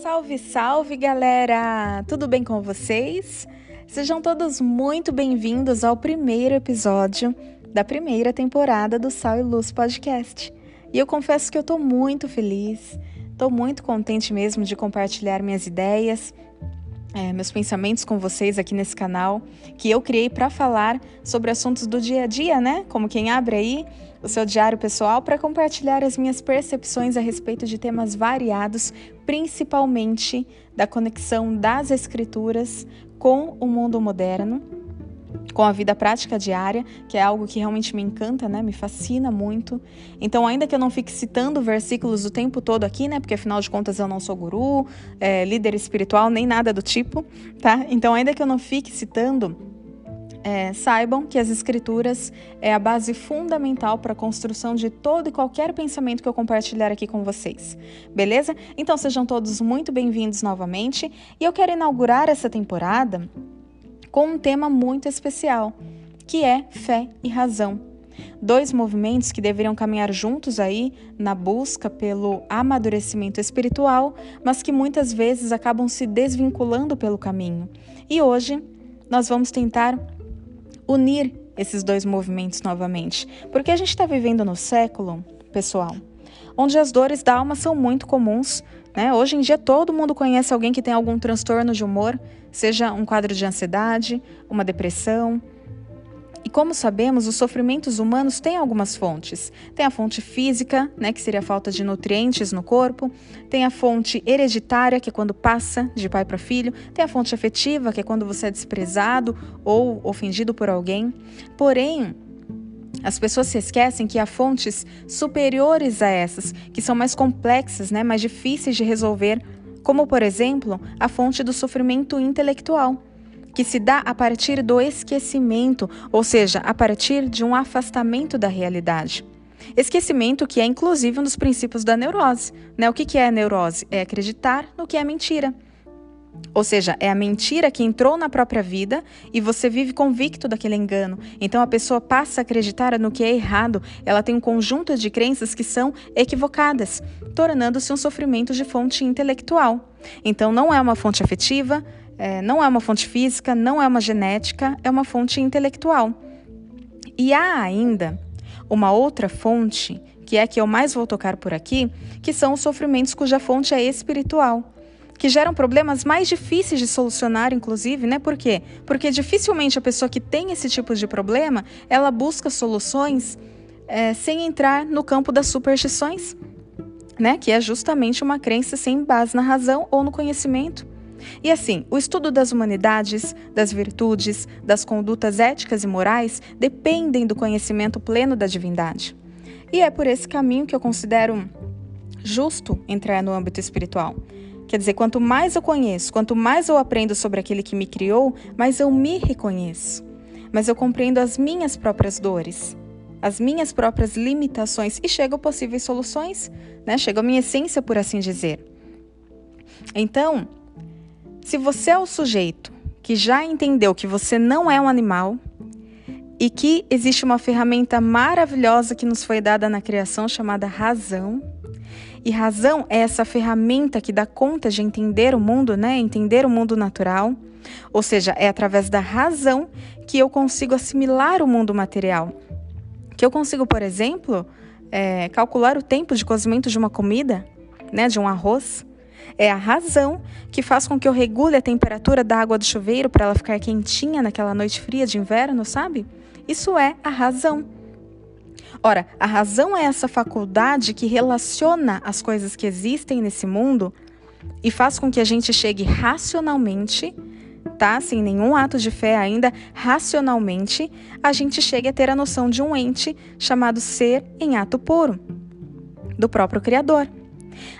Salve, salve galera! Tudo bem com vocês? Sejam todos muito bem-vindos ao primeiro episódio da primeira temporada do Sal e Luz Podcast. E eu confesso que eu tô muito feliz, tô muito contente mesmo de compartilhar minhas ideias, é, meus pensamentos com vocês aqui nesse canal, que eu criei para falar sobre assuntos do dia a dia, né? Como quem abre aí o seu diário pessoal para compartilhar as minhas percepções a respeito de temas variados, principalmente da conexão das escrituras com o mundo moderno com a vida prática diária, que é algo que realmente me encanta, né? Me fascina muito. Então, ainda que eu não fique citando versículos o tempo todo aqui, né? Porque afinal de contas eu não sou guru, é, líder espiritual, nem nada do tipo, tá? Então, ainda que eu não fique citando, é, saibam que as escrituras é a base fundamental para a construção de todo e qualquer pensamento que eu compartilhar aqui com vocês. Beleza? Então sejam todos muito bem-vindos novamente e eu quero inaugurar essa temporada com um tema muito especial, que é fé e razão. Dois movimentos que deveriam caminhar juntos aí na busca pelo amadurecimento espiritual, mas que muitas vezes acabam se desvinculando pelo caminho. E hoje nós vamos tentar unir esses dois movimentos novamente, porque a gente está vivendo no século, pessoal, onde as dores da alma são muito comuns. Né? Hoje em dia todo mundo conhece alguém que tem algum transtorno de humor, seja um quadro de ansiedade, uma depressão. E como sabemos, os sofrimentos humanos têm algumas fontes. Tem a fonte física, né, que seria a falta de nutrientes no corpo. Tem a fonte hereditária, que é quando passa de pai para filho. Tem a fonte afetiva, que é quando você é desprezado ou ofendido por alguém. Porém, as pessoas se esquecem que há fontes superiores a essas, que são mais complexas, né, mais difíceis de resolver como, por exemplo, a fonte do sofrimento intelectual, que se dá a partir do esquecimento, ou seja, a partir de um afastamento da realidade. Esquecimento que é inclusive um dos princípios da neurose. Né? O que é a neurose? É acreditar no que é mentira. Ou seja, é a mentira que entrou na própria vida e você vive convicto daquele engano. Então a pessoa passa a acreditar no que é errado, ela tem um conjunto de crenças que são equivocadas, tornando-se um sofrimento de fonte intelectual. Então não é uma fonte afetiva, é, não é uma fonte física, não é uma genética, é uma fonte intelectual. E há ainda uma outra fonte, que é a que eu mais vou tocar por aqui, que são os sofrimentos cuja fonte é espiritual que geram problemas mais difíceis de solucionar, inclusive, né? Por quê? Porque dificilmente a pessoa que tem esse tipo de problema, ela busca soluções é, sem entrar no campo das superstições, né? Que é justamente uma crença sem base na razão ou no conhecimento. E assim, o estudo das humanidades, das virtudes, das condutas éticas e morais dependem do conhecimento pleno da divindade. E é por esse caminho que eu considero justo entrar no âmbito espiritual. Quer dizer, quanto mais eu conheço, quanto mais eu aprendo sobre aquele que me criou, mais eu me reconheço. Mas eu compreendo as minhas próprias dores, as minhas próprias limitações e chego a possíveis soluções, né? Chego à minha essência, por assim dizer. Então, se você é o sujeito que já entendeu que você não é um animal e que existe uma ferramenta maravilhosa que nos foi dada na criação chamada razão, e razão é essa ferramenta que dá conta de entender o mundo, né? Entender o mundo natural. Ou seja, é através da razão que eu consigo assimilar o mundo material. Que eu consigo, por exemplo, é, calcular o tempo de cozimento de uma comida, né? De um arroz. É a razão que faz com que eu regule a temperatura da água do chuveiro para ela ficar quentinha naquela noite fria de inverno, sabe? Isso é a razão. Ora, a razão é essa faculdade que relaciona as coisas que existem nesse mundo e faz com que a gente chegue racionalmente, tá? Sem nenhum ato de fé ainda, racionalmente, a gente chegue a ter a noção de um ente chamado ser em ato puro, do próprio Criador.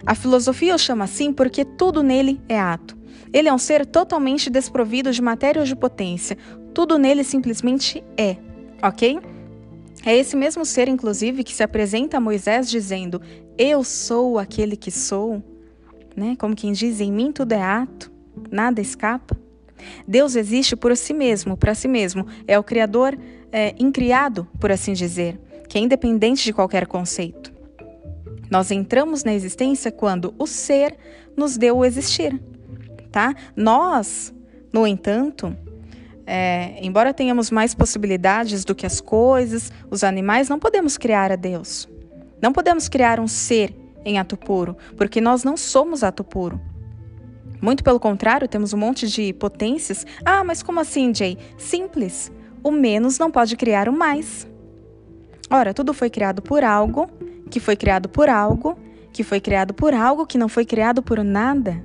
A filosofia o chama assim porque tudo nele é ato. Ele é um ser totalmente desprovido de matéria ou de potência. Tudo nele simplesmente é, ok? É esse mesmo ser, inclusive, que se apresenta a Moisés dizendo: Eu sou aquele que sou. Né? Como quem diz: Em mim tudo é ato, nada escapa. Deus existe por si mesmo, para si mesmo. É o Criador é, incriado, por assim dizer, que é independente de qualquer conceito. Nós entramos na existência quando o ser nos deu o existir, tá? Nós, no entanto, é, embora tenhamos mais possibilidades do que as coisas, os animais, não podemos criar a Deus. Não podemos criar um ser em ato puro, porque nós não somos ato puro. Muito pelo contrário, temos um monte de potências. Ah, mas como assim, Jay? Simples. O menos não pode criar o mais. Ora, tudo foi criado por algo, que foi criado por algo, que foi criado por algo que não foi criado por nada.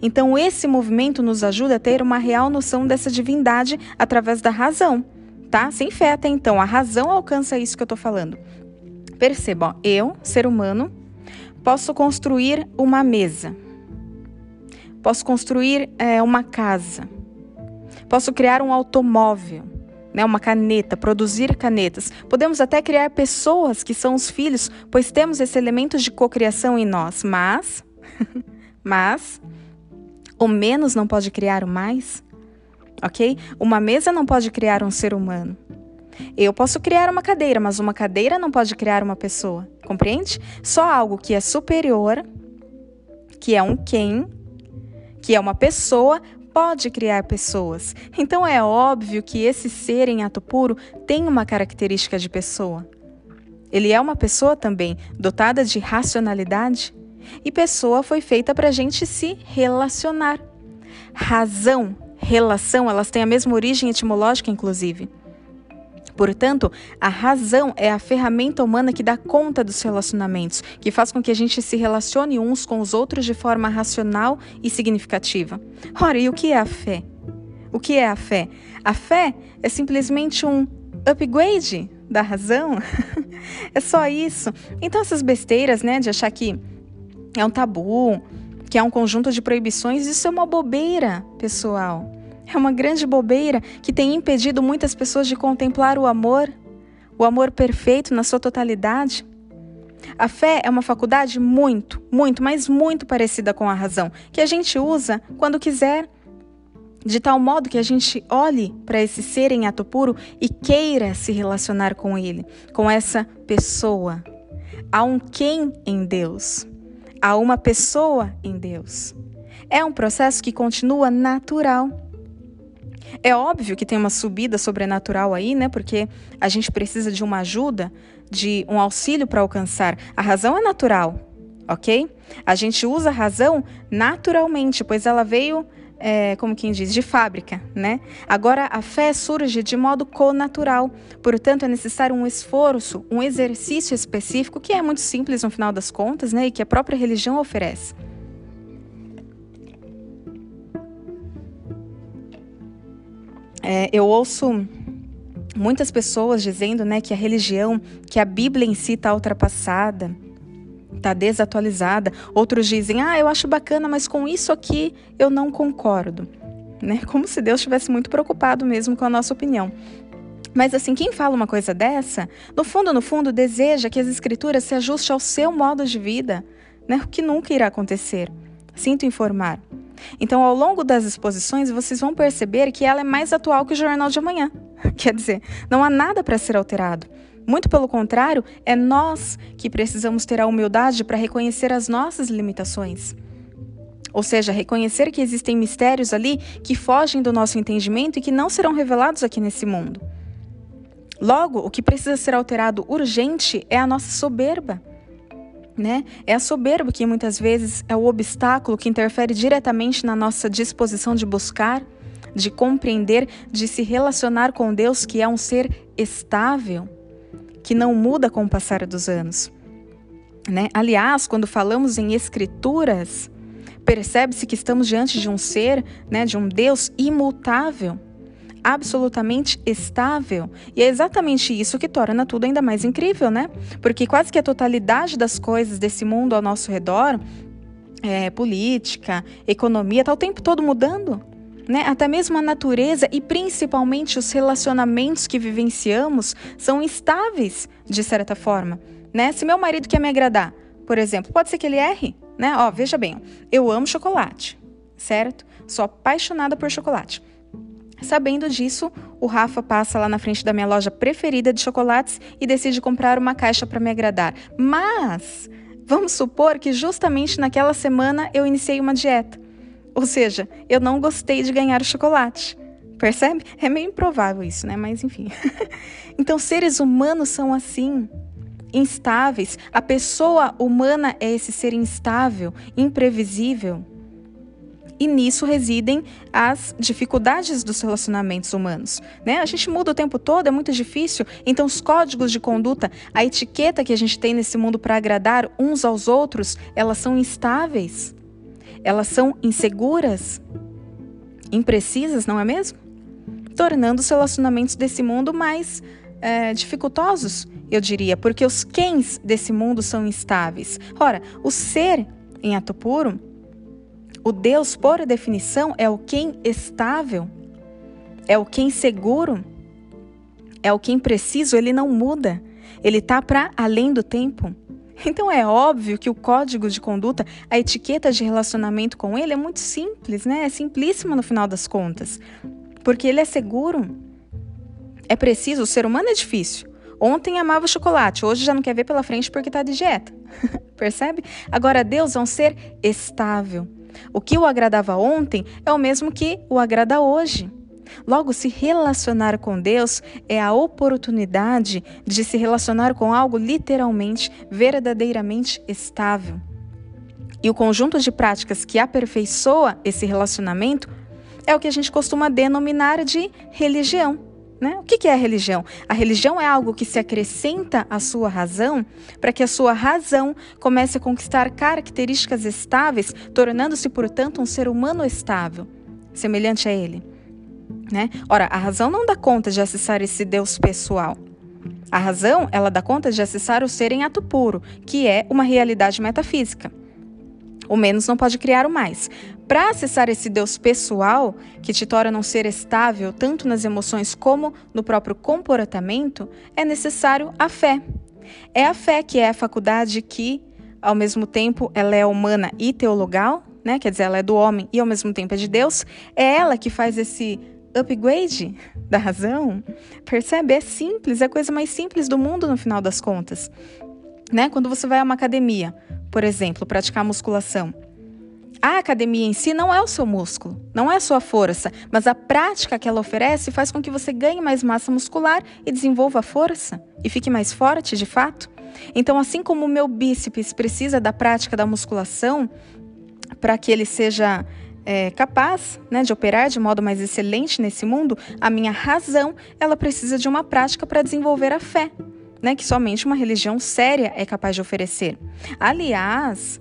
Então, esse movimento nos ajuda a ter uma real noção dessa divindade através da razão, tá? Sem fé até então, a razão alcança isso que eu estou falando. Percebam, eu, ser humano, posso construir uma mesa, posso construir é, uma casa, posso criar um automóvel, né, uma caneta, produzir canetas. Podemos até criar pessoas que são os filhos, pois temos esse elemento de cocriação em nós. Mas, mas, o menos não pode criar o mais, ok? Uma mesa não pode criar um ser humano. Eu posso criar uma cadeira, mas uma cadeira não pode criar uma pessoa, compreende? Só algo que é superior, que é um quem, que é uma pessoa, pode criar pessoas. Então é óbvio que esse ser em ato puro tem uma característica de pessoa. Ele é uma pessoa também, dotada de racionalidade. E pessoa foi feita para a gente se relacionar. Razão, relação, elas têm a mesma origem etimológica, inclusive. Portanto, a razão é a ferramenta humana que dá conta dos relacionamentos, que faz com que a gente se relacione uns com os outros de forma racional e significativa. Ora, e o que é a fé? O que é a fé? A fé é simplesmente um upgrade da razão. é só isso. Então essas besteiras, né, de achar que é um tabu, que é um conjunto de proibições, isso é uma bobeira, pessoal. É uma grande bobeira que tem impedido muitas pessoas de contemplar o amor, o amor perfeito na sua totalidade. A fé é uma faculdade muito, muito, mas muito parecida com a razão, que a gente usa quando quiser, de tal modo que a gente olhe para esse ser em ato puro e queira se relacionar com ele, com essa pessoa. Há um quem em Deus, há uma pessoa em Deus. É um processo que continua natural. É óbvio que tem uma subida sobrenatural aí, né? Porque a gente precisa de uma ajuda, de um auxílio para alcançar. A razão é natural, ok? A gente usa a razão naturalmente, pois ela veio, é, como quem diz, de fábrica, né? Agora, a fé surge de modo conatural. Portanto, é necessário um esforço, um exercício específico, que é muito simples no final das contas, né? E que a própria religião oferece. É, eu ouço muitas pessoas dizendo né, que a religião, que a Bíblia em si está ultrapassada, está desatualizada. Outros dizem, ah, eu acho bacana, mas com isso aqui eu não concordo. Né? Como se Deus estivesse muito preocupado mesmo com a nossa opinião. Mas assim, quem fala uma coisa dessa, no fundo, no fundo, deseja que as escrituras se ajustem ao seu modo de vida, né? o que nunca irá acontecer. Sinto informar. Então, ao longo das exposições, vocês vão perceber que ela é mais atual que o Jornal de Amanhã. Quer dizer, não há nada para ser alterado. Muito pelo contrário, é nós que precisamos ter a humildade para reconhecer as nossas limitações. Ou seja, reconhecer que existem mistérios ali que fogem do nosso entendimento e que não serão revelados aqui nesse mundo. Logo, o que precisa ser alterado urgente é a nossa soberba né? É a soberba que muitas vezes é o obstáculo que interfere diretamente na nossa disposição de buscar, de compreender, de se relacionar com Deus, que é um ser estável, que não muda com o passar dos anos. Né? Aliás, quando falamos em escrituras, percebe-se que estamos diante de um ser, né, de um Deus imutável absolutamente estável. E é exatamente isso que torna tudo ainda mais incrível, né? Porque quase que a totalidade das coisas desse mundo ao nosso redor, é, política, economia, está o tempo todo mudando. Né? Até mesmo a natureza e principalmente os relacionamentos que vivenciamos são instáveis, de certa forma. Né? Se meu marido quer me agradar, por exemplo, pode ser que ele erre. Né? Ó, veja bem, eu amo chocolate, certo? Sou apaixonada por chocolate. Sabendo disso, o Rafa passa lá na frente da minha loja preferida de chocolates e decide comprar uma caixa para me agradar. Mas Vamos supor que justamente naquela semana eu iniciei uma dieta. Ou seja, eu não gostei de ganhar o chocolate. Percebe? É meio improvável isso, né? Mas enfim. então, seres humanos são assim, instáveis. A pessoa humana é esse ser instável, imprevisível. E nisso residem as dificuldades dos relacionamentos humanos. Né? A gente muda o tempo todo, é muito difícil. Então, os códigos de conduta, a etiqueta que a gente tem nesse mundo para agradar uns aos outros, elas são instáveis. Elas são inseguras, imprecisas, não é mesmo? Tornando os relacionamentos desse mundo mais é, dificultosos, eu diria, porque os quens desse mundo são instáveis. Ora, o ser em ato puro o Deus, por definição, é o quem estável, é o quem seguro, é o quem preciso, ele não muda, ele está para além do tempo. Então é óbvio que o código de conduta, a etiqueta de relacionamento com ele é muito simples, né? É simplíssima no final das contas. Porque ele é seguro. É preciso, o ser humano é difícil. Ontem amava chocolate, hoje já não quer ver pela frente porque está de dieta. Percebe? Agora Deus é um ser estável. O que o agradava ontem é o mesmo que o agrada hoje. Logo, se relacionar com Deus é a oportunidade de se relacionar com algo literalmente, verdadeiramente estável. E o conjunto de práticas que aperfeiçoa esse relacionamento é o que a gente costuma denominar de religião. Né? O que é a religião? A religião é algo que se acrescenta à sua razão para que a sua razão comece a conquistar características estáveis, tornando-se, portanto, um ser humano estável, semelhante a ele. Né? Ora, a razão não dá conta de acessar esse Deus pessoal. A razão, ela dá conta de acessar o ser em ato puro, que é uma realidade metafísica. O menos não pode criar o mais. Para acessar esse Deus pessoal, que te torna um ser estável tanto nas emoções como no próprio comportamento, é necessário a fé. É a fé que é a faculdade que, ao mesmo tempo, ela é humana e teologal, né? quer dizer, ela é do homem e ao mesmo tempo é de Deus. É ela que faz esse upgrade da razão. Percebe? É simples, é a coisa mais simples do mundo no final das contas. Né? Quando você vai a uma academia, por exemplo, praticar musculação, a academia em si não é o seu músculo, não é a sua força, mas a prática que ela oferece faz com que você ganhe mais massa muscular e desenvolva a força e fique mais forte de fato. Então, assim como o meu bíceps precisa da prática da musculação para que ele seja é, capaz né, de operar de modo mais excelente nesse mundo, a minha razão ela precisa de uma prática para desenvolver a fé. Né, que somente uma religião séria é capaz de oferecer. Aliás,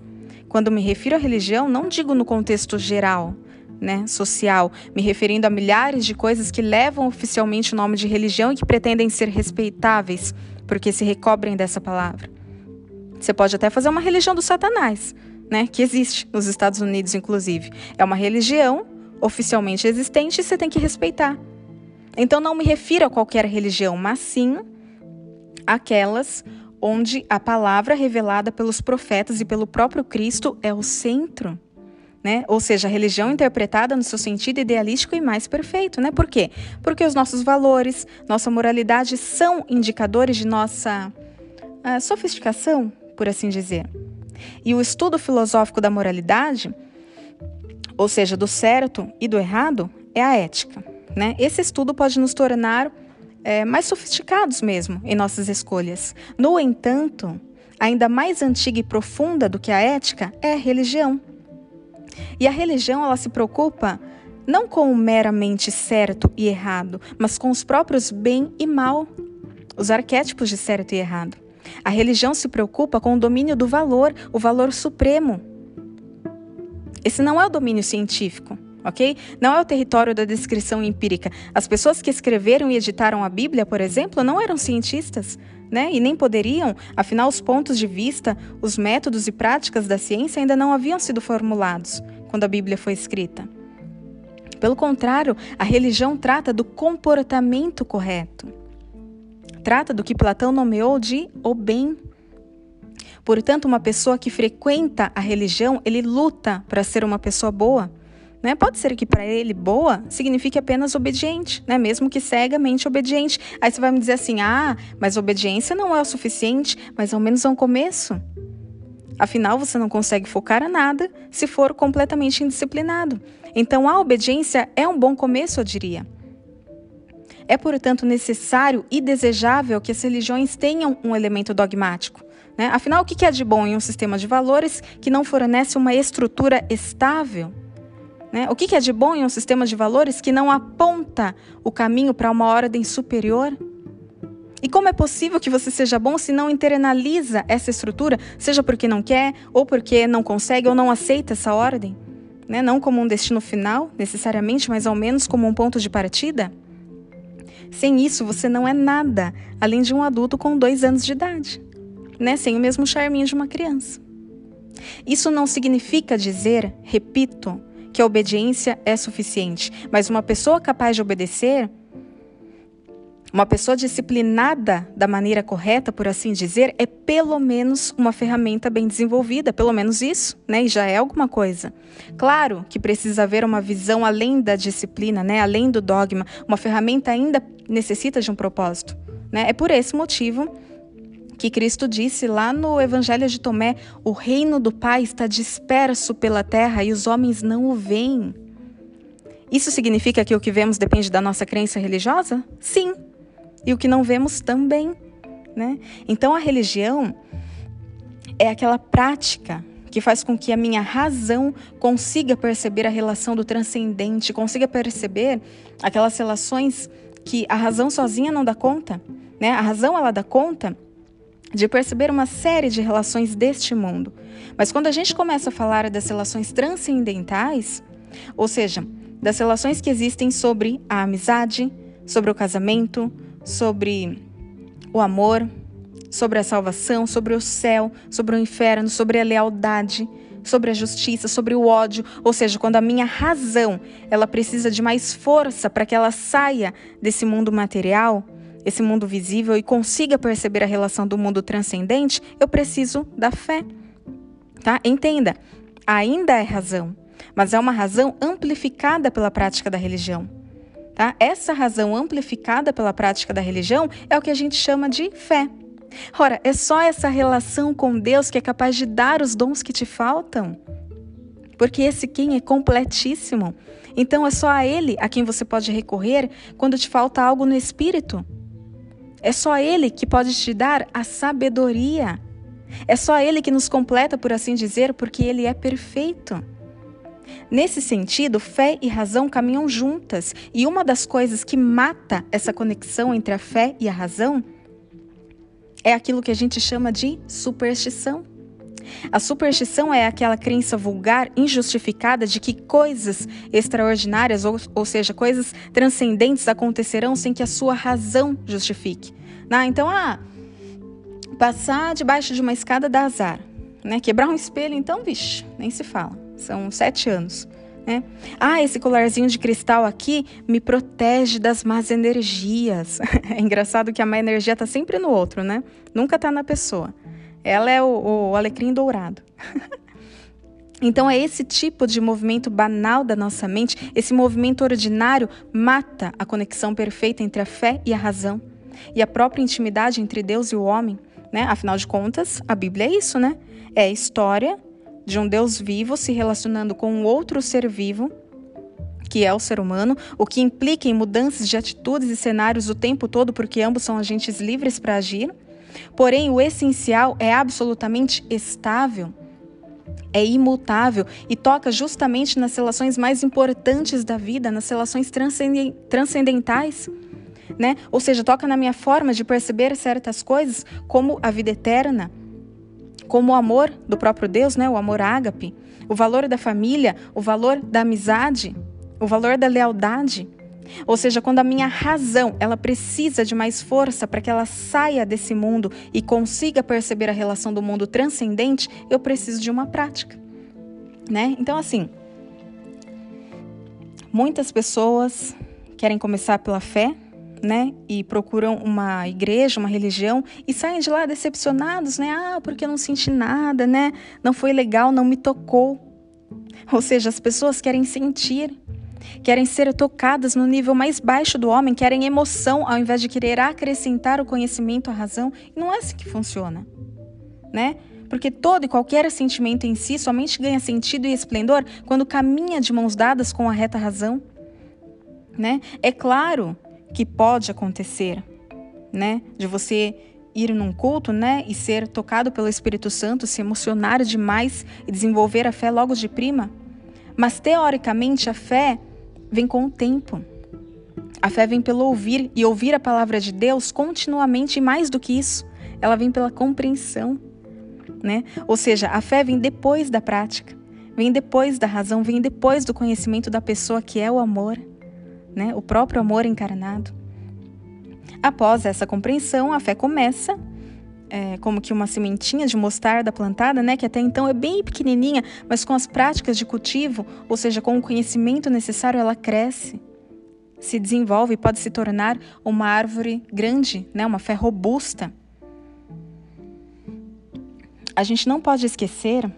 quando me refiro à religião, não digo no contexto geral, né, social, me referindo a milhares de coisas que levam oficialmente o nome de religião e que pretendem ser respeitáveis, porque se recobrem dessa palavra. Você pode até fazer uma religião do Satanás, né, que existe nos Estados Unidos, inclusive. É uma religião oficialmente existente e você tem que respeitar. Então não me refiro a qualquer religião, mas sim aquelas onde a palavra revelada pelos profetas e pelo próprio Cristo é o centro. Né? Ou seja, a religião interpretada no seu sentido idealístico e mais perfeito. Né? Por quê? Porque os nossos valores, nossa moralidade são indicadores de nossa uh, sofisticação, por assim dizer. E o estudo filosófico da moralidade, ou seja, do certo e do errado, é a ética. Né? Esse estudo pode nos tornar é, mais sofisticados mesmo em nossas escolhas. No entanto, ainda mais antiga e profunda do que a ética é a religião. E a religião ela se preocupa não com o meramente certo e errado, mas com os próprios bem e mal, os arquétipos de certo e errado. A religião se preocupa com o domínio do valor, o valor supremo. Esse não é o domínio científico ok? Não é o território da descrição empírica. As pessoas que escreveram e editaram a Bíblia, por exemplo, não eram cientistas, né? E nem poderiam, afinal, os pontos de vista, os métodos e práticas da ciência ainda não haviam sido formulados quando a Bíblia foi escrita. Pelo contrário, a religião trata do comportamento correto. Trata do que Platão nomeou de o bem. Portanto, uma pessoa que frequenta a religião, ele luta para ser uma pessoa boa. Né? Pode ser que para ele boa signifique apenas obediente, né? mesmo que cegamente obediente. Aí você vai me dizer assim: ah, mas obediência não é o suficiente, mas ao menos é um começo. Afinal, você não consegue focar a nada se for completamente indisciplinado. Então, a obediência é um bom começo, eu diria. É, portanto, necessário e desejável que as religiões tenham um elemento dogmático. Né? Afinal, o que é de bom em um sistema de valores que não fornece uma estrutura estável? Né? O que é de bom em um sistema de valores que não aponta o caminho para uma ordem superior? E como é possível que você seja bom se não internaliza essa estrutura, seja porque não quer, ou porque não consegue, ou não aceita essa ordem? Né? Não como um destino final, necessariamente, mas ao menos como um ponto de partida? Sem isso, você não é nada, além de um adulto com dois anos de idade, né? sem o mesmo charminho de uma criança. Isso não significa dizer, repito, que a obediência é suficiente, mas uma pessoa capaz de obedecer uma pessoa disciplinada da maneira correta, por assim dizer, é pelo menos uma ferramenta bem desenvolvida, pelo menos isso, né? E já é alguma coisa. Claro que precisa haver uma visão além da disciplina, né? Além do dogma. Uma ferramenta ainda necessita de um propósito, né? É por esse motivo que Cristo disse lá no Evangelho de Tomé: o reino do Pai está disperso pela terra e os homens não o veem. Isso significa que o que vemos depende da nossa crença religiosa? Sim, e o que não vemos também. Né? Então a religião é aquela prática que faz com que a minha razão consiga perceber a relação do transcendente, consiga perceber aquelas relações que a razão sozinha não dá conta. Né? A razão ela dá conta de perceber uma série de relações deste mundo. Mas quando a gente começa a falar das relações transcendentais, ou seja, das relações que existem sobre a amizade, sobre o casamento, sobre o amor, sobre a salvação, sobre o céu, sobre o inferno, sobre a lealdade, sobre a justiça, sobre o ódio, ou seja, quando a minha razão, ela precisa de mais força para que ela saia desse mundo material, esse mundo visível e consiga perceber a relação do mundo transcendente, eu preciso da fé. Tá? Entenda, ainda é razão, mas é uma razão amplificada pela prática da religião. Tá? Essa razão amplificada pela prática da religião é o que a gente chama de fé. Ora, é só essa relação com Deus que é capaz de dar os dons que te faltam. Porque esse quem é completíssimo. Então é só a Ele a quem você pode recorrer quando te falta algo no espírito. É só Ele que pode te dar a sabedoria. É só Ele que nos completa, por assim dizer, porque Ele é perfeito. Nesse sentido, fé e razão caminham juntas, e uma das coisas que mata essa conexão entre a fé e a razão é aquilo que a gente chama de superstição. A superstição é aquela crença vulgar, injustificada de que coisas extraordinárias, ou, ou seja, coisas transcendentes acontecerão sem que a sua razão justifique. Ah, então, ah, passar debaixo de uma escada dá azar. Né? Quebrar um espelho, então, vixe, nem se fala são sete anos. Né? Ah, esse colarzinho de cristal aqui me protege das más energias. É engraçado que a má energia está sempre no outro, né? Nunca está na pessoa. Ela é o, o alecrim dourado. Então, é esse tipo de movimento banal da nossa mente, esse movimento ordinário, mata a conexão perfeita entre a fé e a razão e a própria intimidade entre Deus e o homem. Né? Afinal de contas, a Bíblia é isso, né? É a história de um Deus vivo se relacionando com um outro ser vivo, que é o ser humano, o que implica em mudanças de atitudes e cenários o tempo todo, porque ambos são agentes livres para agir. Porém, o essencial é absolutamente estável, é imutável e toca justamente nas relações mais importantes da vida, nas relações transcendentais. Né? Ou seja, toca na minha forma de perceber certas coisas, como a vida eterna, como o amor do próprio Deus, né? o amor ágape, o valor da família, o valor da amizade, o valor da lealdade. Ou seja, quando a minha razão, ela precisa de mais força para que ela saia desse mundo e consiga perceber a relação do mundo transcendente, eu preciso de uma prática, né? Então assim, muitas pessoas querem começar pela fé, né, e procuram uma igreja, uma religião e saem de lá decepcionados, né? Ah, porque eu não senti nada, né? Não foi legal, não me tocou. Ou seja, as pessoas querem sentir, querem ser tocadas no nível mais baixo do homem, querem emoção ao invés de querer acrescentar o conhecimento à razão. E não é assim que funciona. né? Porque todo e qualquer sentimento em si somente ganha sentido e esplendor quando caminha de mãos dadas com a reta razão, né? É claro que pode acontecer, né? De você ir num culto, né, e ser tocado pelo Espírito Santo, se emocionar demais e desenvolver a fé logo de prima. Mas teoricamente a fé vem com o tempo. A fé vem pelo ouvir e ouvir a palavra de Deus continuamente e mais do que isso, ela vem pela compreensão, né? Ou seja, a fé vem depois da prática, vem depois da razão, vem depois do conhecimento da pessoa que é o amor, né? O próprio amor encarnado. Após essa compreensão, a fé começa é, como que uma sementinha de mostarda plantada, né, que até então é bem pequenininha, mas com as práticas de cultivo, ou seja, com o conhecimento necessário, ela cresce, se desenvolve e pode se tornar uma árvore grande, né, uma fé robusta. A gente não pode esquecer,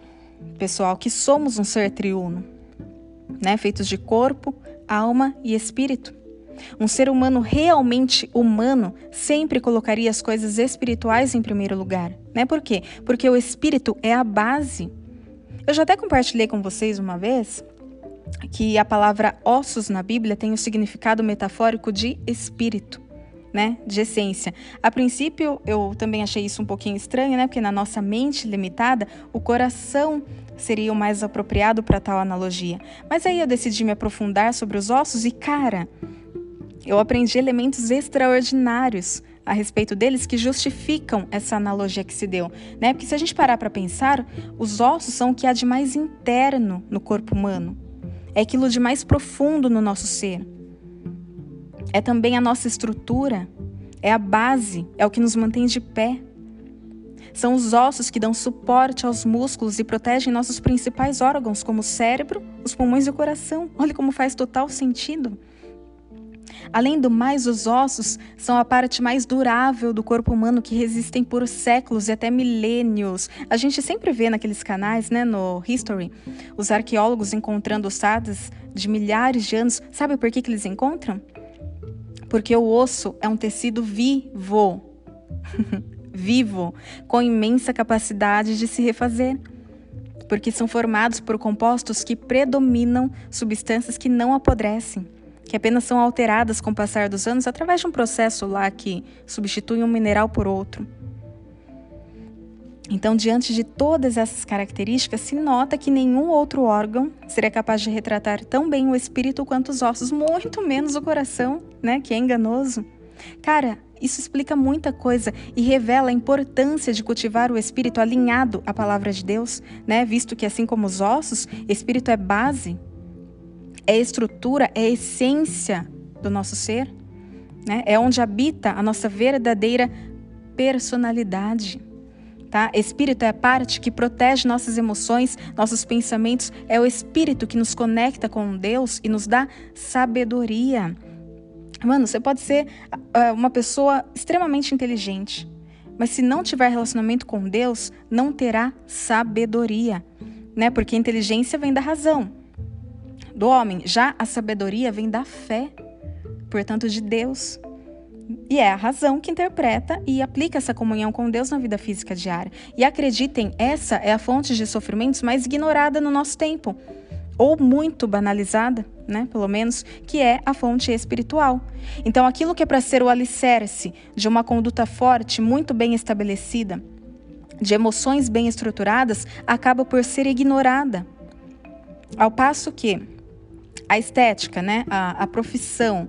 pessoal, que somos um ser triuno, né, feitos de corpo, alma e espírito. Um ser humano realmente humano sempre colocaria as coisas espirituais em primeiro lugar. Né? Por quê? Porque o espírito é a base. Eu já até compartilhei com vocês uma vez que a palavra ossos na Bíblia tem o significado metafórico de espírito. Né, de essência. A princípio, eu também achei isso um pouquinho estranho, né, porque na nossa mente limitada, o coração seria o mais apropriado para tal analogia. Mas aí eu decidi me aprofundar sobre os ossos e, cara, eu aprendi elementos extraordinários a respeito deles que justificam essa analogia que se deu, né? Porque se a gente parar para pensar, os ossos são o que há de mais interno no corpo humano. É aquilo de mais profundo no nosso ser. É também a nossa estrutura, é a base, é o que nos mantém de pé. São os ossos que dão suporte aos músculos e protegem nossos principais órgãos, como o cérebro, os pulmões e o coração. Olha como faz total sentido. Além do mais, os ossos são a parte mais durável do corpo humano que resistem por séculos e até milênios. A gente sempre vê naqueles canais, né, no History, os arqueólogos encontrando ossadas de milhares de anos. Sabe por que, que eles encontram? Porque o osso é um tecido vivo. vivo, com imensa capacidade de se refazer porque são formados por compostos que predominam substâncias que não apodrecem que apenas são alteradas com o passar dos anos através de um processo lá que substitui um mineral por outro. Então, diante de todas essas características, se nota que nenhum outro órgão seria capaz de retratar tão bem o espírito quanto os ossos, muito menos o coração, né, que é enganoso. Cara, isso explica muita coisa e revela a importância de cultivar o espírito alinhado à palavra de Deus, né, visto que assim como os ossos, espírito é base é estrutura, é essência do nosso ser, né? é onde habita a nossa verdadeira personalidade. Tá? Espírito é a parte que protege nossas emoções, nossos pensamentos, é o espírito que nos conecta com Deus e nos dá sabedoria. Mano, você pode ser uh, uma pessoa extremamente inteligente, mas se não tiver relacionamento com Deus, não terá sabedoria, né? Porque inteligência vem da razão, do homem. Já a sabedoria vem da fé, portanto, de Deus. E é a razão que interpreta e aplica essa comunhão com Deus na vida física diária. E acreditem, essa é a fonte de sofrimentos mais ignorada no nosso tempo, ou muito banalizada, né, pelo menos, que é a fonte espiritual. Então, aquilo que é para ser o alicerce de uma conduta forte, muito bem estabelecida, de emoções bem estruturadas, acaba por ser ignorada. Ao passo que a estética, né? a, a profissão,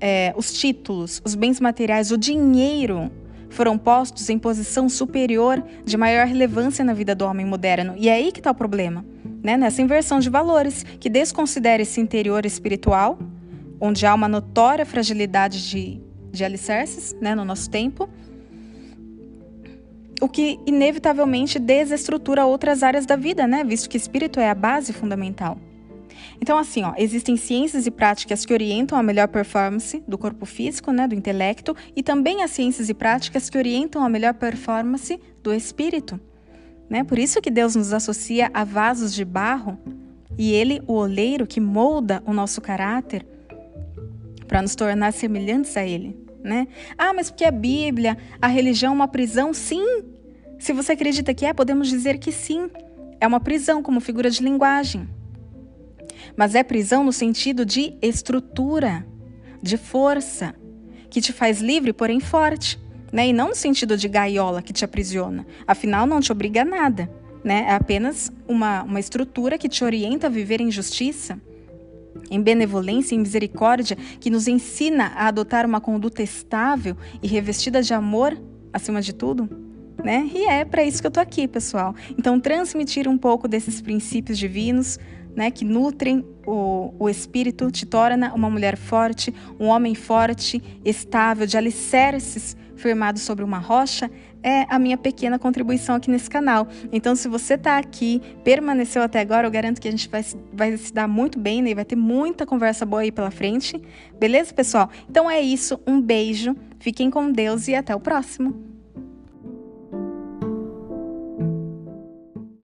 é, os títulos, os bens materiais, o dinheiro foram postos em posição superior de maior relevância na vida do homem moderno. E é aí que está o problema, né? nessa inversão de valores, que desconsidera esse interior espiritual, onde há uma notória fragilidade de, de alicerces né? no nosso tempo, o que inevitavelmente desestrutura outras áreas da vida, né? visto que espírito é a base fundamental. Então, assim, ó, existem ciências e práticas que orientam a melhor performance do corpo físico, né, do intelecto, e também as ciências e práticas que orientam a melhor performance do espírito. Né? Por isso que Deus nos associa a vasos de barro e Ele, o oleiro, que molda o nosso caráter para nos tornar semelhantes a Ele. Né? Ah, mas porque a Bíblia, a religião é uma prisão? Sim, Se você acredita que é, podemos dizer que sim. É uma prisão como figura de linguagem. Mas é prisão no sentido de estrutura, de força, que te faz livre, porém forte. Né? E não no sentido de gaiola que te aprisiona. Afinal, não te obriga a nada. Né? É apenas uma, uma estrutura que te orienta a viver em justiça, em benevolência e misericórdia, que nos ensina a adotar uma conduta estável e revestida de amor, acima de tudo. Né? E é para isso que eu tô aqui, pessoal. Então, transmitir um pouco desses princípios divinos, né, que nutrem o, o espírito, te torna uma mulher forte, um homem forte, estável, de alicerces firmado sobre uma rocha, é a minha pequena contribuição aqui nesse canal. Então, se você está aqui, permaneceu até agora, eu garanto que a gente vai, vai se dar muito bem, né? Vai ter muita conversa boa aí pela frente. Beleza, pessoal? Então é isso. Um beijo, fiquem com Deus e até o próximo.